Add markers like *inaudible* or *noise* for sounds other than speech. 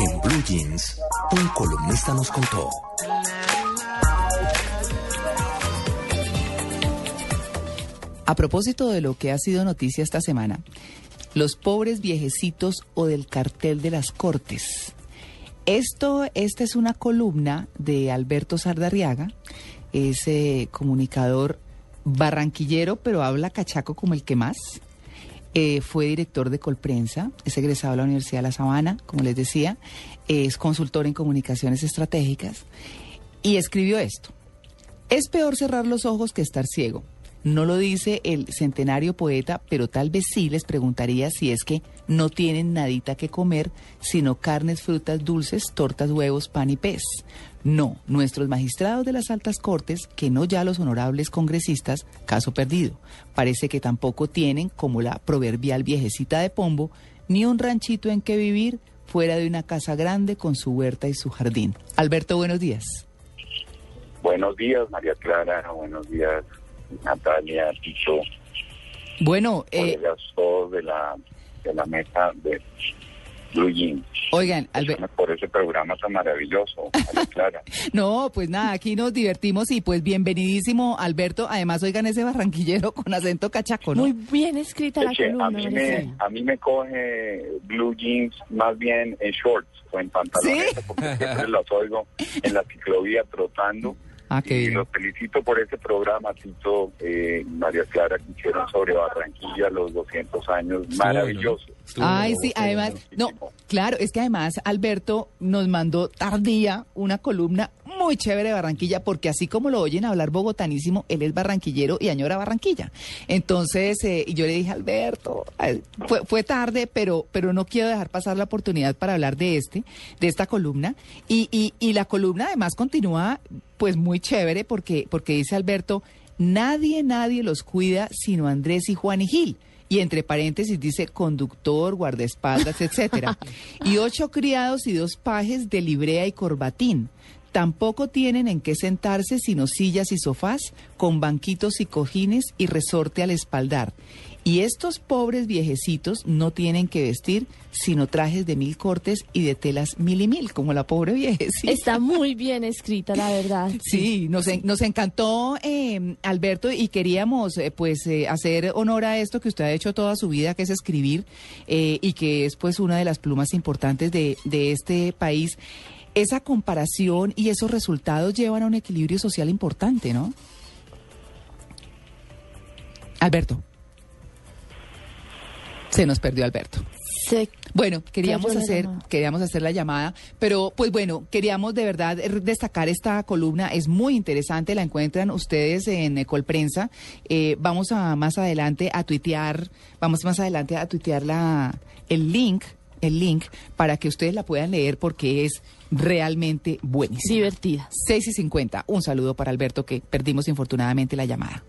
En Blue Jeans, un columnista nos contó. A propósito de lo que ha sido noticia esta semana, los pobres viejecitos o del cartel de las cortes. Esto, esta es una columna de Alberto Sardarriaga, ese comunicador barranquillero, pero habla cachaco como el que más. Eh, fue director de Colprensa, es egresado de la Universidad de La Sabana, como les decía, es consultor en comunicaciones estratégicas y escribió esto. Es peor cerrar los ojos que estar ciego. No lo dice el centenario poeta, pero tal vez sí les preguntaría si es que no tienen nadita que comer, sino carnes, frutas, dulces, tortas, huevos, pan y pez. No, nuestros magistrados de las altas cortes, que no ya los honorables congresistas, caso perdido. Parece que tampoco tienen, como la proverbial viejecita de Pombo, ni un ranchito en que vivir fuera de una casa grande con su huerta y su jardín. Alberto, buenos días. Buenos días, María Clara. Buenos días, Natalia, Tito, Bueno, eh, todos de la, de la mesa de Blue Jeans. oigan, Alberto. Por ese programa tan maravilloso, Clara. *laughs* No, pues nada, aquí nos divertimos y pues bienvenidísimo, Alberto. Además, oigan ese barranquillero *laughs* con acento cachaco, ¿no? Muy bien escrita la columna, a mí me, a mí me coge Blue Jeans más bien en shorts o en pantalones, ¿Sí? porque siempre los oigo en la ciclovía trotando. Ah, qué y bien. los felicito por ese programa, Tito, eh, María Clara, que hicieron sobre Barranquilla los 200 años. Maravilloso. Ay, sí, además, no, claro, es que además Alberto nos mandó tardía una columna muy chévere de Barranquilla, porque así como lo oyen hablar bogotanísimo, él es barranquillero y añora Barranquilla. Entonces, eh, y yo le dije, Alberto, ay, fue, fue tarde, pero, pero no quiero dejar pasar la oportunidad para hablar de este, de esta columna. Y, y, y la columna además continúa, pues muy chévere, porque, porque dice Alberto, nadie, nadie los cuida sino Andrés y Juan y Gil y entre paréntesis dice conductor, guardaespaldas, *laughs* etcétera. y ocho criados y dos pajes de librea y corbatín. Tampoco tienen en qué sentarse sino sillas y sofás, con banquitos y cojines y resorte al espaldar. Y estos pobres viejecitos no tienen que vestir sino trajes de mil cortes y de telas mil y mil, como la pobre viejecita. Está muy bien escrita, la verdad. *laughs* Sí, nos, en- nos encantó, eh, Alberto, y queríamos eh, pues eh, hacer honor a esto que usted ha hecho toda su vida, que es escribir, eh, y que es pues una de las plumas importantes de, de este país. Esa comparación y esos resultados llevan a un equilibrio social importante, ¿no? Alberto. Se nos perdió Alberto. Se- Bueno, queríamos hacer, llamada. queríamos hacer la llamada, pero pues bueno, queríamos de verdad destacar esta columna, es muy interesante, la encuentran ustedes en Colprensa. Eh, vamos a más adelante a tuitear, vamos más adelante a tuitear la, el link, el link para que ustedes la puedan leer porque es realmente buenísima. divertida. 6 y 50. Un saludo para Alberto que perdimos infortunadamente la llamada.